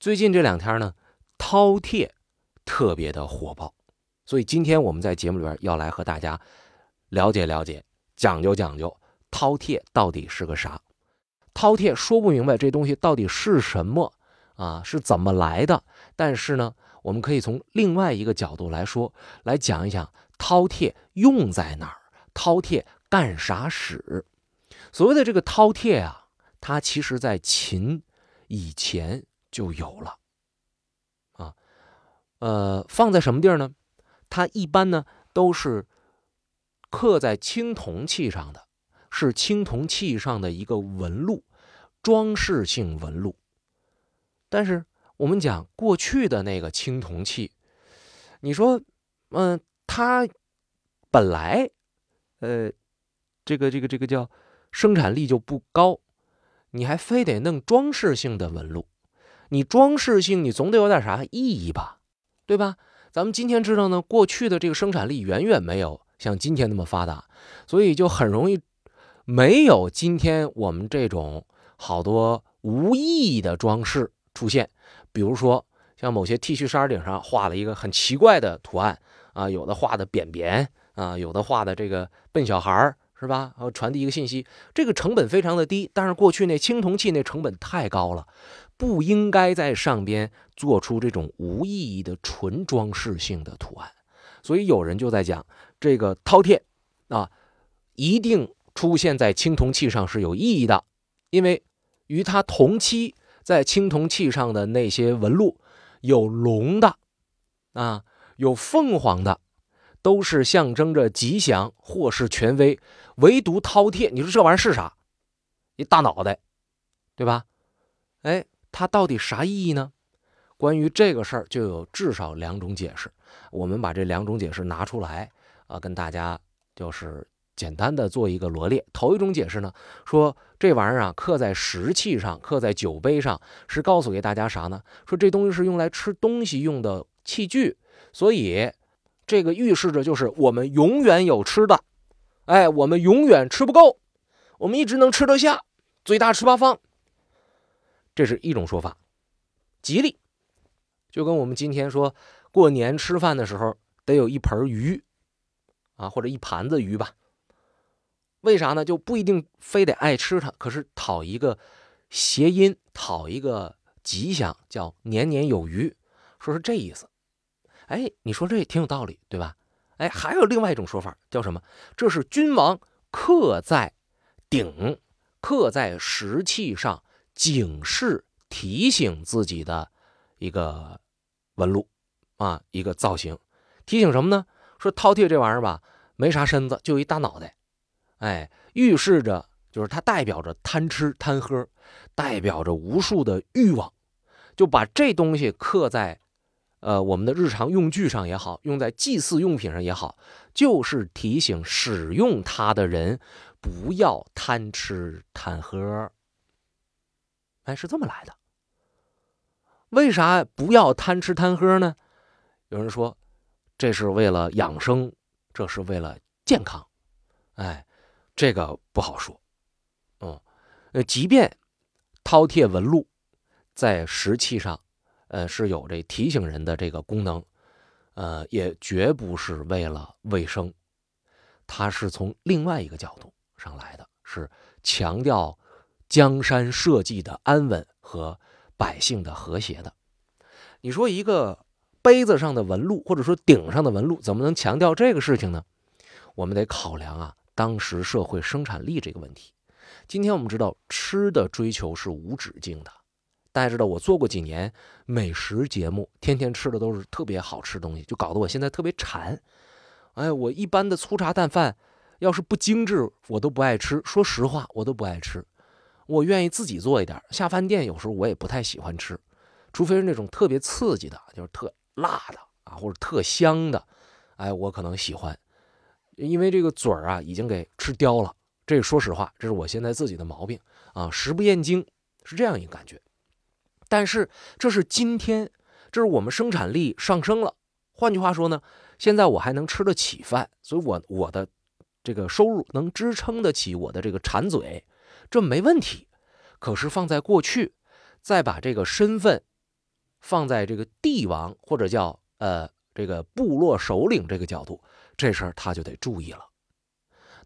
最近这两天呢，饕餮特别的火爆，所以今天我们在节目里边要来和大家了解了解，讲究讲究饕餮到底是个啥。饕餮说不明白这东西到底是什么啊，是怎么来的？但是呢，我们可以从另外一个角度来说，来讲一讲饕餮用在哪儿，饕餮干啥使。所谓的这个饕餮啊，它其实在秦以前。就有了，啊，呃，放在什么地儿呢？它一般呢都是刻在青铜器上的，是青铜器上的一个纹路，装饰性纹路。但是我们讲过去的那个青铜器，你说，嗯，它本来，呃，这个这个这个叫生产力就不高，你还非得弄装饰性的纹路。你装饰性，你总得有点啥意义吧，对吧？咱们今天知道呢，过去的这个生产力远远没有像今天那么发达，所以就很容易没有今天我们这种好多无意义的装饰出现。比如说，像某些 T 恤衫顶上画了一个很奇怪的图案啊，有的画的扁扁啊，有的画的这个笨小孩儿，是吧？呃，传递一个信息，这个成本非常的低，但是过去那青铜器那成本太高了。不应该在上边做出这种无意义的纯装饰性的图案，所以有人就在讲这个饕餮啊，一定出现在青铜器上是有意义的，因为与它同期在青铜器上的那些纹路有龙的啊，有凤凰的，都是象征着吉祥或是权威，唯独饕餮，你说这玩意儿是啥？一大脑袋，对吧？哎。它到底啥意义呢？关于这个事儿，就有至少两种解释。我们把这两种解释拿出来啊，跟大家就是简单的做一个罗列。头一种解释呢，说这玩意儿啊，刻在石器上，刻在酒杯上，是告诉给大家啥呢？说这东西是用来吃东西用的器具，所以这个预示着就是我们永远有吃的，哎，我们永远吃不够，我们一直能吃得下，嘴大吃八方。这是一种说法，吉利，就跟我们今天说过年吃饭的时候得有一盆鱼，啊，或者一盘子鱼吧。为啥呢？就不一定非得爱吃它，可是讨一个谐音，讨一个吉祥，叫年年有余，说是这意思。哎，你说这也挺有道理，对吧？哎，还有另外一种说法，叫什么？这是君王刻在鼎，刻在石器上。警示提醒自己的一个纹路啊，一个造型，提醒什么呢？说饕餮这玩意儿吧，没啥身子，就一大脑袋，哎，预示着就是它代表着贪吃贪喝，代表着无数的欲望，就把这东西刻在呃我们的日常用具上也好，用在祭祀用品上也好，就是提醒使用它的人不要贪吃贪喝。哎，是这么来的。为啥不要贪吃贪喝呢？有人说，这是为了养生，这是为了健康。哎，这个不好说。嗯，即便饕餮纹路在石器上，呃，是有这提醒人的这个功能，呃，也绝不是为了卫生，它是从另外一个角度上来的，是强调。江山社稷的安稳和百姓的和谐的，你说一个杯子上的纹路，或者说顶上的纹路，怎么能强调这个事情呢？我们得考量啊，当时社会生产力这个问题。今天我们知道吃的追求是无止境的，大家知道我做过几年美食节目，天天吃的都是特别好吃的东西，就搞得我现在特别馋。哎，我一般的粗茶淡饭，要是不精致，我都不爱吃。说实话，我都不爱吃。我愿意自己做一点，下饭店有时候我也不太喜欢吃，除非是那种特别刺激的，就是特辣的啊，或者特香的，哎，我可能喜欢，因为这个嘴儿啊已经给吃刁了。这说实话，这是我现在自己的毛病啊，食不厌精是这样一个感觉。但是这是今天，这是我们生产力上升了。换句话说呢，现在我还能吃得起饭，所以我我的这个收入能支撑得起我的这个馋嘴。这没问题，可是放在过去，再把这个身份放在这个帝王或者叫呃这个部落首领这个角度，这事儿他就得注意了。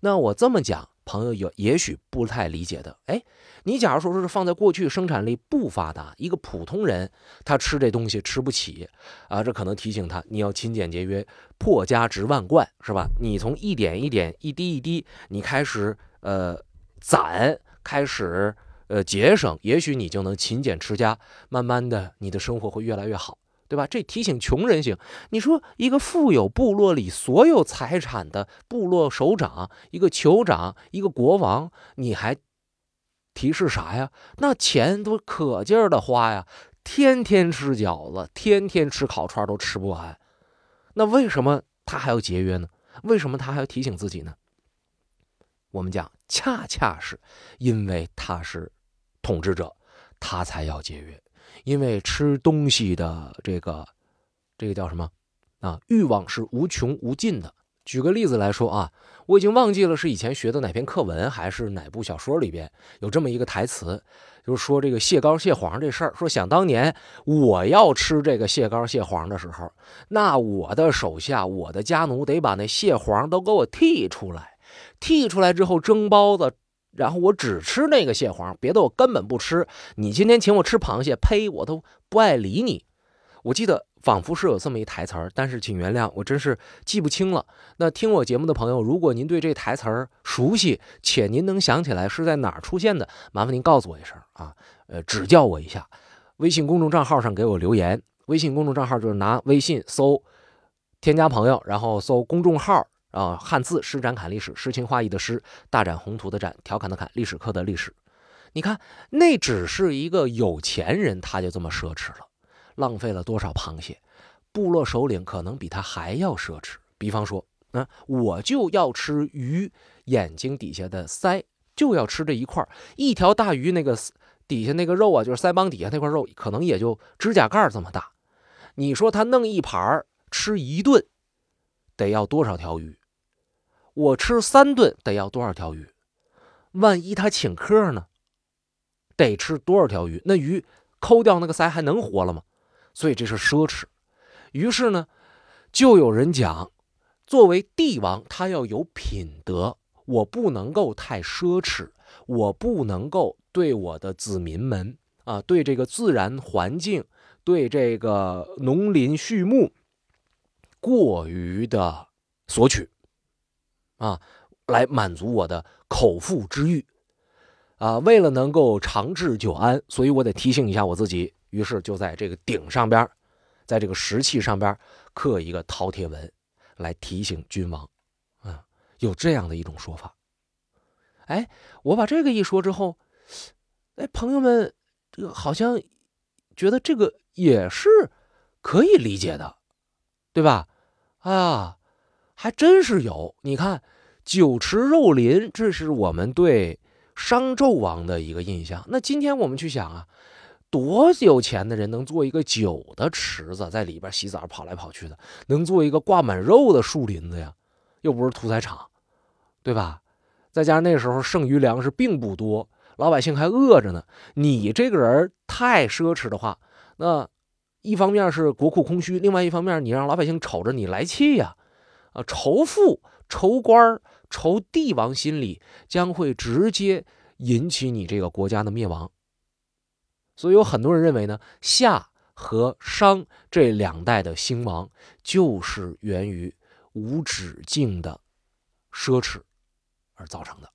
那我这么讲，朋友有也许不太理解的。哎，你假如说是放在过去生产力不发达，一个普通人他吃这东西吃不起啊，这可能提醒他你要勤俭节约，破家值万贯，是吧？你从一点一点、一滴一滴，你开始呃攒，开始呃节省，也许你就能勤俭持家，慢慢的你的生活会越来越好。对吧？这提醒穷人行。你说一个富有部落里所有财产的部落首长，一个酋长，一个国王，你还提示啥呀？那钱都可劲儿的花呀，天天吃饺子，天天吃烤串都吃不完。那为什么他还要节约呢？为什么他还要提醒自己呢？我们讲，恰恰是因为他是统治者，他才要节约。因为吃东西的这个，这个叫什么啊？欲望是无穷无尽的。举个例子来说啊，我已经忘记了是以前学的哪篇课文，还是哪部小说里边有这么一个台词，就是说这个蟹膏蟹黄这事儿。说想当年我要吃这个蟹膏蟹黄的时候，那我的手下、我的家奴得把那蟹黄都给我剔出来，剔出来之后蒸包子。然后我只吃那个蟹黄，别的我根本不吃。你今天请我吃螃蟹，呸，我都不爱理你。我记得仿佛是有这么一台词儿，但是请原谅，我真是记不清了。那听我节目的朋友，如果您对这台词儿熟悉，且您能想起来是在哪儿出现的，麻烦您告诉我一声啊，呃，指教我一下。微信公众账号上给我留言，微信公众账号就是拿微信搜添加朋友，然后搜公众号。啊，汉字施展侃历史，诗情画意的诗，大展宏图的展，调侃的侃，历史课的历史。你看，那只是一个有钱人，他就这么奢侈了，浪费了多少螃蟹？部落首领可能比他还要奢侈。比方说，啊，我就要吃鱼眼睛底下的腮，就要吃这一块一条大鱼那个底下那个肉啊，就是腮帮底下那块肉，可能也就指甲盖这么大。你说他弄一盘吃一顿，得要多少条鱼？我吃三顿得要多少条鱼？万一他请客呢？得吃多少条鱼？那鱼抠掉那个腮还能活了吗？所以这是奢侈。于是呢，就有人讲，作为帝王，他要有品德，我不能够太奢侈，我不能够对我的子民们啊，对这个自然环境，对这个农林畜牧过于的索取。啊，来满足我的口腹之欲，啊，为了能够长治久安，所以我得提醒一下我自己。于是就在这个鼎上边，在这个石器上边刻一个饕餮纹，来提醒君王。啊，有这样的一种说法。哎，我把这个一说之后，哎，朋友们，这个好像觉得这个也是可以理解的，对吧？啊。还真是有，你看，酒池肉林，这是我们对商纣王的一个印象。那今天我们去想啊，多有钱的人能做一个酒的池子，在里边洗澡跑来跑去的，能做一个挂满肉的树林子呀？又不是屠宰场，对吧？再加上那时候剩余粮食并不多，老百姓还饿着呢。你这个人太奢侈的话，那一方面是国库空虚，另外一方面你让老百姓瞅着你来气呀。啊，仇富、仇官、仇帝王心理将会直接引起你这个国家的灭亡。所以有很多人认为呢，夏和商这两代的兴亡就是源于无止境的奢侈而造成的。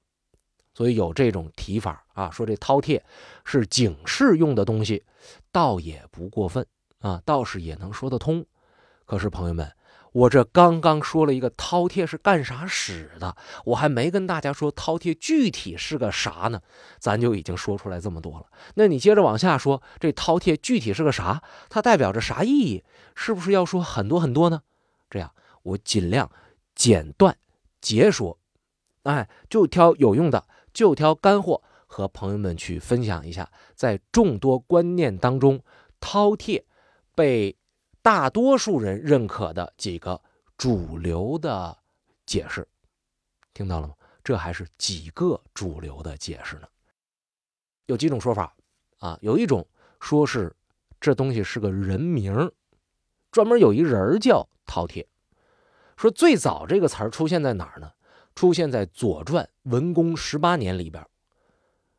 所以有这种提法啊，说这饕餮是警示用的东西，倒也不过分啊，倒是也能说得通。可是朋友们。我这刚刚说了一个饕餮是干啥使的，我还没跟大家说饕餮具体是个啥呢，咱就已经说出来这么多了。那你接着往下说，这饕餮具体是个啥？它代表着啥意义？是不是要说很多很多呢？这样我尽量简断截说，哎，就挑有用的，就挑干货和朋友们去分享一下。在众多观念当中，饕餮被。大多数人认可的几个主流的解释，听到了吗？这还是几个主流的解释呢？有几种说法啊？有一种说是这东西是个人名，专门有一人叫饕餮。说最早这个词儿出现在哪儿呢？出现在《左传》文公十八年里边。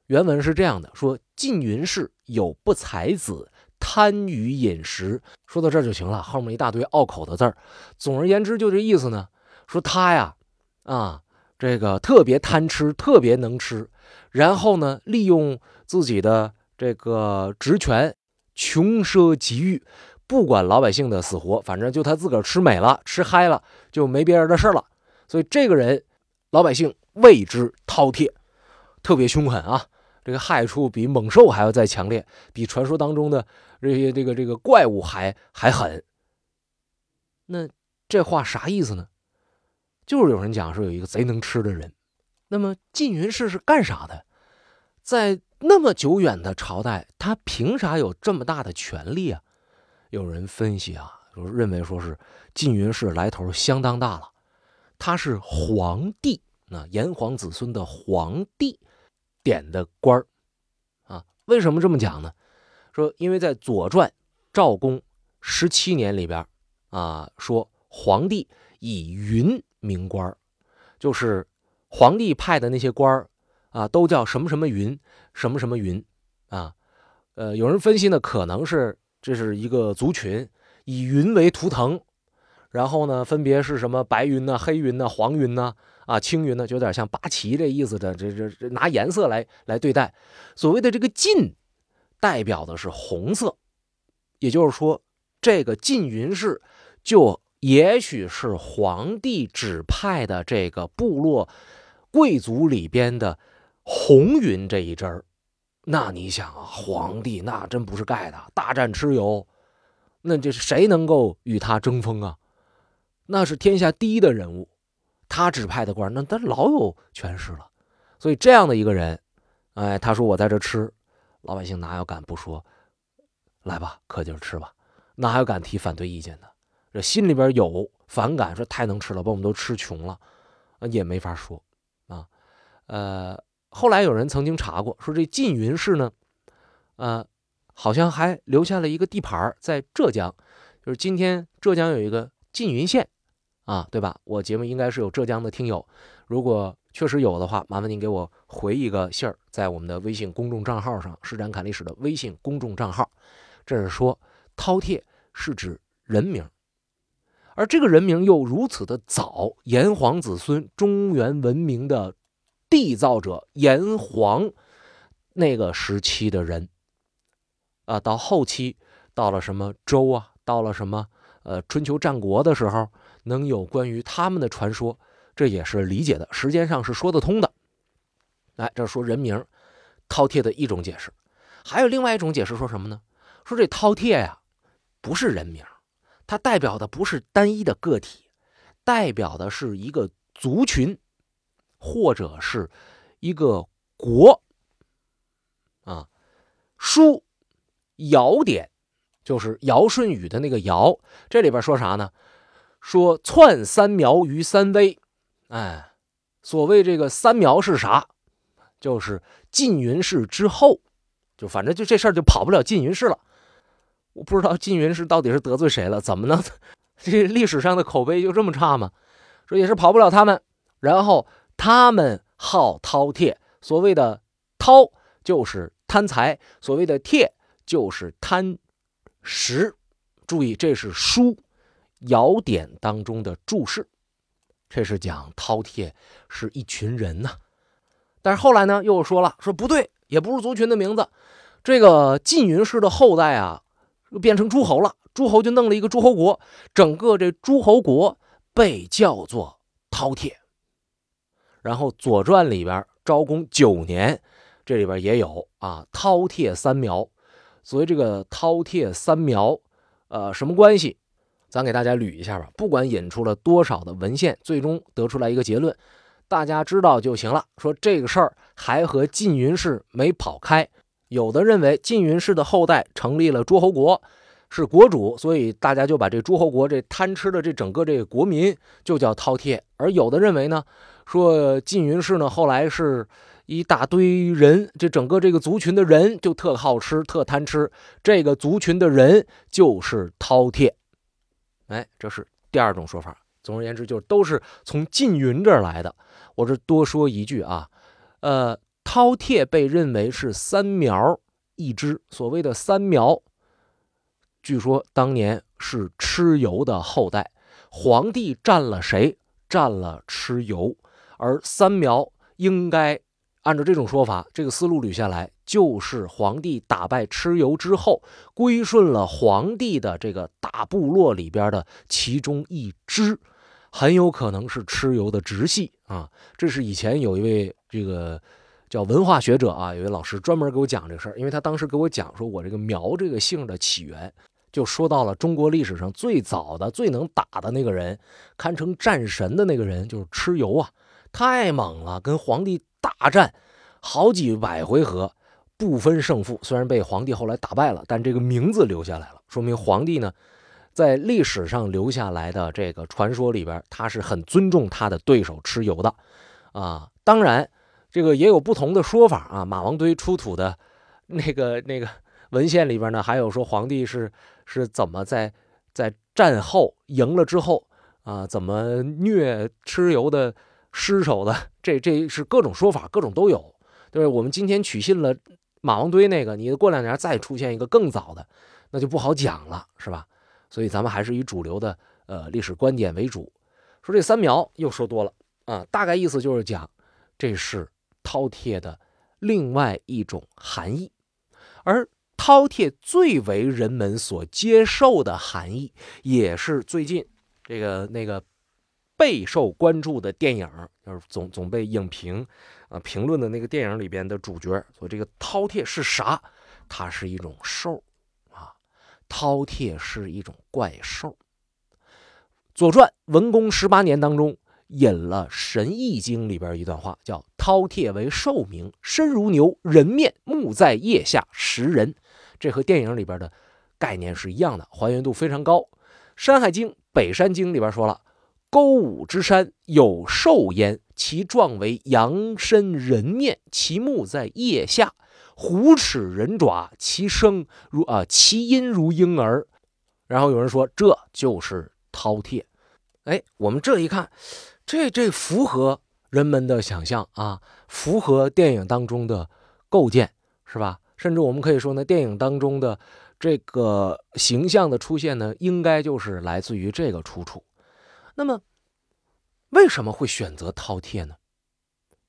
原文是这样的：说晋云氏有不才子，贪于饮食。说到这儿就行了，后面一大堆拗口的字儿。总而言之，就这意思呢。说他呀，啊，这个特别贪吃，特别能吃，然后呢，利用自己的这个职权，穷奢极欲，不管老百姓的死活，反正就他自个儿吃美了，吃嗨了，就没别人的事了。所以这个人，老百姓谓之饕餮，特别凶狠啊！这个害处比猛兽还要再强烈，比传说当中的这些这个这个怪物还还狠。那这话啥意思呢？就是有人讲说有一个贼能吃的人，那么晋云氏是干啥的？在那么久远的朝代，他凭啥有这么大的权利啊？有人分析啊，就认为说是晋云氏来头相当大了，他是皇帝，那炎黄子孙的皇帝点的官儿啊。为什么这么讲呢？说因为在《左传》赵公十七年里边啊，说皇帝以云。名官就是皇帝派的那些官啊，都叫什么什么云，什么什么云啊。呃，有人分析呢，可能是这是一个族群，以云为图腾，然后呢，分别是什么白云呢、黑云呢、黄云呢、啊青云呢，就有点像八旗这意思的，这这这拿颜色来来对待。所谓的这个晋，代表的是红色，也就是说，这个晋云氏就。也许是皇帝指派的这个部落贵族里边的红云这一支儿，那你想啊，皇帝那真不是盖的，大战蚩尤，那这是谁能够与他争锋啊？那是天下第一的人物，他指派的官，那他老有权势了。所以这样的一个人，哎，他说我在这吃，老百姓哪有敢不说？来吧，可劲儿吃吧，哪有敢提反对意见的？这心里边有反感，说太能吃了，把我们都吃穷了，也没法说啊。呃，后来有人曾经查过，说这缙云氏呢，呃，好像还留下了一个地盘在浙江，就是今天浙江有一个缙云县啊，对吧？我节目应该是有浙江的听友，如果确实有的话，麻烦您给我回一个信儿，在我们的微信公众账号上，施展侃历史的微信公众账号，这是说饕餮是指人名。而这个人名又如此的早，炎黄子孙，中原文明的缔造者，炎黄那个时期的人啊，到后期到了什么周啊，到了什么呃春秋战国的时候，能有关于他们的传说，这也是理解的，时间上是说得通的。哎，这说人名饕餮的一种解释，还有另外一种解释说什么呢？说这饕餮呀，不是人名。它代表的不是单一的个体，代表的是一个族群，或者是一个国。啊，书尧典就是尧舜禹的那个尧，这里边说啥呢？说篡三苗于三危。哎，所谓这个三苗是啥？就是晋云氏之后，就反正就这事儿就跑不了晋云氏了。我不知道晋云氏到底是得罪谁了？怎么能这历史上的口碑就这么差吗？说也是跑不了他们。然后他们好饕餮，所谓的饕就是贪财，所谓的餮就是贪食。注意，这是书尧典当中的注释，这是讲饕餮是一群人呢。但是后来呢，又说了，说不对，也不是族群的名字。这个晋云氏的后代啊。变成诸侯了，诸侯就弄了一个诸侯国，整个这诸侯国被叫做饕餮。然后《左传》里边昭公九年，这里边也有啊，饕餮三苗。所以这个饕餮三苗，呃，什么关系？咱给大家捋一下吧。不管引出了多少的文献，最终得出来一个结论，大家知道就行了。说这个事儿还和晋云氏没跑开。有的认为晋云氏的后代成立了诸侯国，是国主，所以大家就把这诸侯国这贪吃的这整个这个国民就叫饕餮。而有的认为呢，说晋云氏呢后来是一大堆人，这整个这个族群的人就特好吃、特贪吃。这个族群的人就是饕餮。哎，这是第二种说法。总而言之，就都是从缙云这儿来的。我这多说一句啊，呃，饕餮被认为是三苗一支。所谓的三苗，据说当年是蚩尤的后代。皇帝占了谁？占了蚩尤，而三苗应该。按照这种说法，这个思路捋下来，就是皇帝打败蚩尤之后，归顺了皇帝的这个大部落里边的其中一支，很有可能是蚩尤的直系啊。这是以前有一位这个叫文化学者啊，有位老师专门给我讲这个事儿，因为他当时给我讲说，我这个苗这个姓的起源，就说到了中国历史上最早的、最能打的那个人，堪称战神的那个人，就是蚩尤啊，太猛了，跟皇帝。大战好几百回合，不分胜负。虽然被皇帝后来打败了，但这个名字留下来了，说明皇帝呢，在历史上留下来的这个传说里边，他是很尊重他的对手蚩尤的啊。当然，这个也有不同的说法啊。马王堆出土的那个那个文献里边呢，还有说皇帝是是怎么在在战后赢了之后啊，怎么虐蚩尤的。失手的，这这是各种说法，各种都有，对？我们今天取信了马王堆那个，你过两年再出现一个更早的，那就不好讲了，是吧？所以咱们还是以主流的呃历史观点为主。说这三苗又说多了啊，大概意思就是讲这是饕餮的另外一种含义，而饕餮最为人们所接受的含义，也是最近这个那个。备受关注的电影，就是总总被影评啊评论的那个电影里边的主角。说这个饕餮是啥？它是一种兽啊，饕餮是一种怪兽。《左传》文公十八年当中引了《神异经》里边一段话，叫“饕餮为兽名，身如牛，人面，目在腋下，食人。”这和电影里边的概念是一样的，还原度非常高。《山海经·北山经》里边说了。勾武之山有兽焉，其状为羊身人面，其目在腋下，虎齿人爪，其声如啊，其音如婴儿。然后有人说这就是饕餮。哎，我们这一看，这这符合人们的想象啊，符合电影当中的构建，是吧？甚至我们可以说呢，电影当中的这个形象的出现呢，应该就是来自于这个出处。那么，为什么会选择饕餮呢？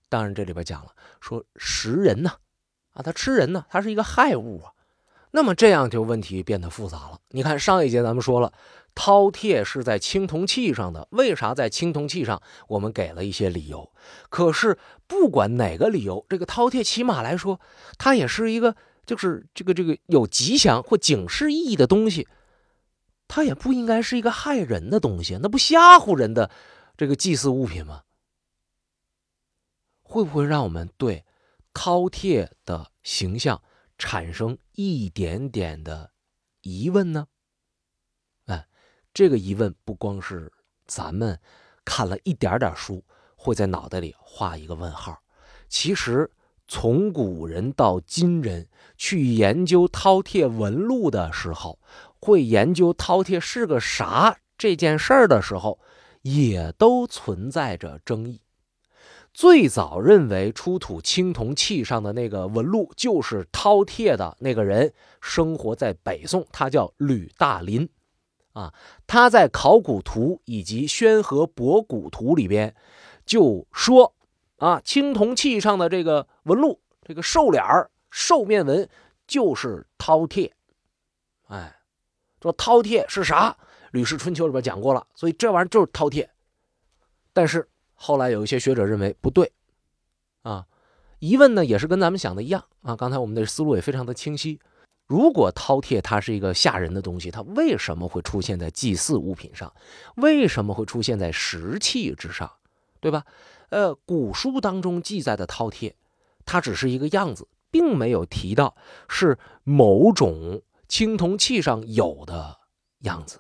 当然，这里边讲了，说食人呢，啊，它吃人呢，它是一个害物啊。那么这样就问题变得复杂了。你看上一节咱们说了，饕餮是在青铜器上的，为啥在青铜器上？我们给了一些理由。可是不管哪个理由，这个饕餮起码来说，它也是一个，就是这个这个有吉祥或警示意义的东西。它也不应该是一个害人的东西，那不吓唬人的这个祭祀物品吗？会不会让我们对饕餮的形象产生一点点的疑问呢？哎，这个疑问不光是咱们看了一点点书会在脑袋里画一个问号，其实从古人到今人去研究饕餮纹路的时候。会研究饕餮是个啥这件事儿的时候，也都存在着争议。最早认为出土青铜器上的那个纹路就是饕餮的那个人，生活在北宋，他叫吕大林。啊，他在《考古图》以及《宣和博古图》里边就说：啊，青铜器上的这个纹路，这个兽脸儿、兽面纹就是饕餮。哎。说饕餮是啥？《吕氏春秋》里边讲过了，所以这玩意儿就是饕餮。但是后来有一些学者认为不对，啊，疑问呢也是跟咱们想的一样啊。刚才我们的思路也非常的清晰。如果饕餮它是一个吓人的东西，它为什么会出现在祭祀物品上？为什么会出现在石器之上？对吧？呃，古书当中记载的饕餮，它只是一个样子，并没有提到是某种。青铜器上有的样子，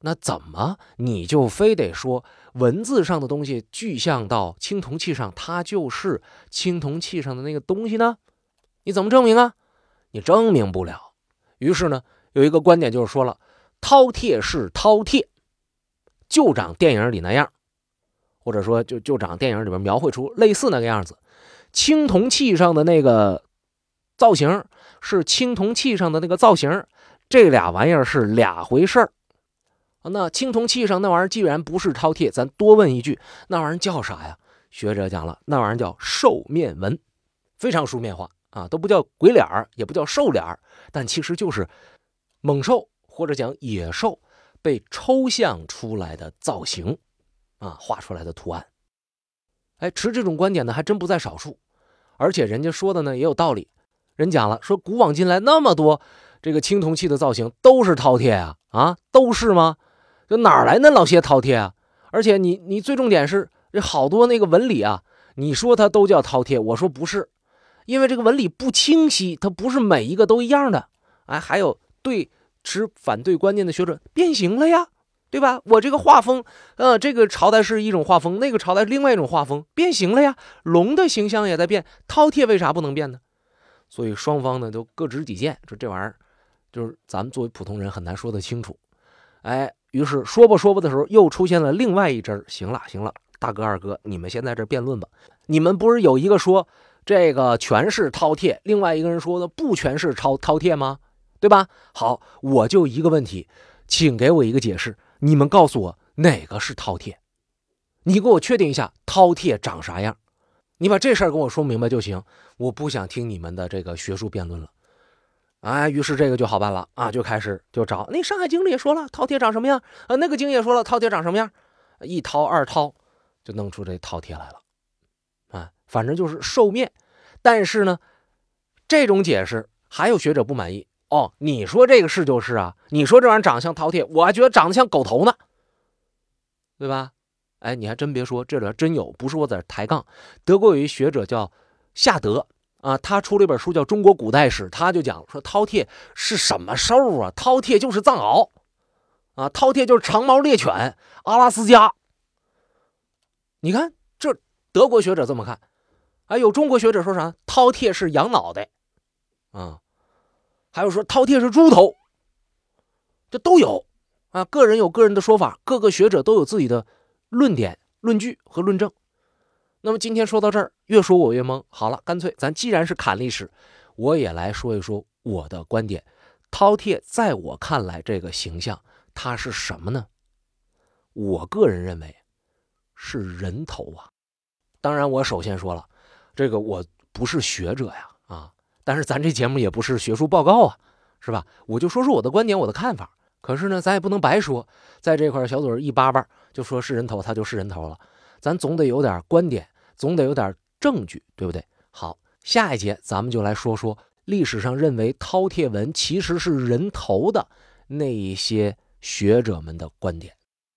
那怎么你就非得说文字上的东西具象到青铜器上，它就是青铜器上的那个东西呢？你怎么证明啊？你证明不了。于是呢，有一个观点就是说了，饕餮是饕餮，就长电影里那样，或者说就就长电影里边描绘出类似那个样子。青铜器上的那个造型是青铜器上的那个造型，这俩玩意儿是俩回事儿。那青铜器上那玩意儿既然不是饕餮，咱多问一句，那玩意儿叫啥呀？学者讲了，那玩意儿叫兽面纹，非常书面化啊，都不叫鬼脸儿，也不叫兽脸儿，但其实就是猛兽或者讲野兽被抽象出来的造型啊，画出来的图案。哎，持这种观点的还真不在少数，而且人家说的呢也有道理。人讲了，说古往今来那么多这个青铜器的造型都是饕餮啊，啊，都是吗？这哪来那老些饕餮啊？而且你你最重点是这好多那个纹理啊，你说它都叫饕餮，我说不是，因为这个纹理不清晰，它不是每一个都一样的。哎，还有对持反对观念的学者变形了呀，对吧？我这个画风，呃，这个朝代是一种画风，那个朝代另外一种画风，变形了呀。龙的形象也在变，饕餮为啥不能变呢？所以双方呢都各执己见，说这玩意儿就是咱们作为普通人很难说得清楚。哎。于是说吧说吧的时候，又出现了另外一支。行了行了，大哥二哥，你们先在这辩论吧。你们不是有一个说这个全是饕餮，另外一个人说的不全是饕饕餮吗？对吧？好，我就一个问题，请给我一个解释。你们告诉我哪个是饕餮？你给我确定一下饕餮长啥样？你把这事儿跟我说明白就行。我不想听你们的这个学术辩论了。哎，于是这个就好办了啊，就开始就找那《山海经》里也说了，饕餮长什么样啊？那个经也说了，饕餮长什么样？一饕二饕，就弄出这饕餮来了。啊，反正就是兽面。但是呢，这种解释还有学者不满意哦。你说这个是就是啊，你说这玩意儿长得像饕餮，我还觉得长得像狗头呢，对吧？哎，你还真别说，这里边真有，不是我在这抬杠。德国有一学者叫夏德。啊，他出了一本书叫《中国古代史》，他就讲说饕餮是什么兽啊？饕餮就是藏獒，啊，饕餮就是长毛猎犬，阿拉斯加。你看，这德国学者这么看，哎，有中国学者说啥？饕餮是羊脑袋，啊，还有说饕餮是猪头，这都有啊。个人有个人的说法，各个学者都有自己的论点、论据和论证。那么今天说到这儿，越说我越懵。好了，干脆咱既然是侃历史，我也来说一说我的观点。饕餮在我看来，这个形象它是什么呢？我个人认为是人头啊。当然，我首先说了，这个我不是学者呀，啊，但是咱这节目也不是学术报告啊，是吧？我就说说我的观点，我的看法。可是呢，咱也不能白说，在这块小嘴一叭叭就说是人头，它就是人头了。咱总得有点观点，总得有点证据，对不对？好，下一节咱们就来说说历史上认为饕餮纹其实是人头的那一些学者们的观点。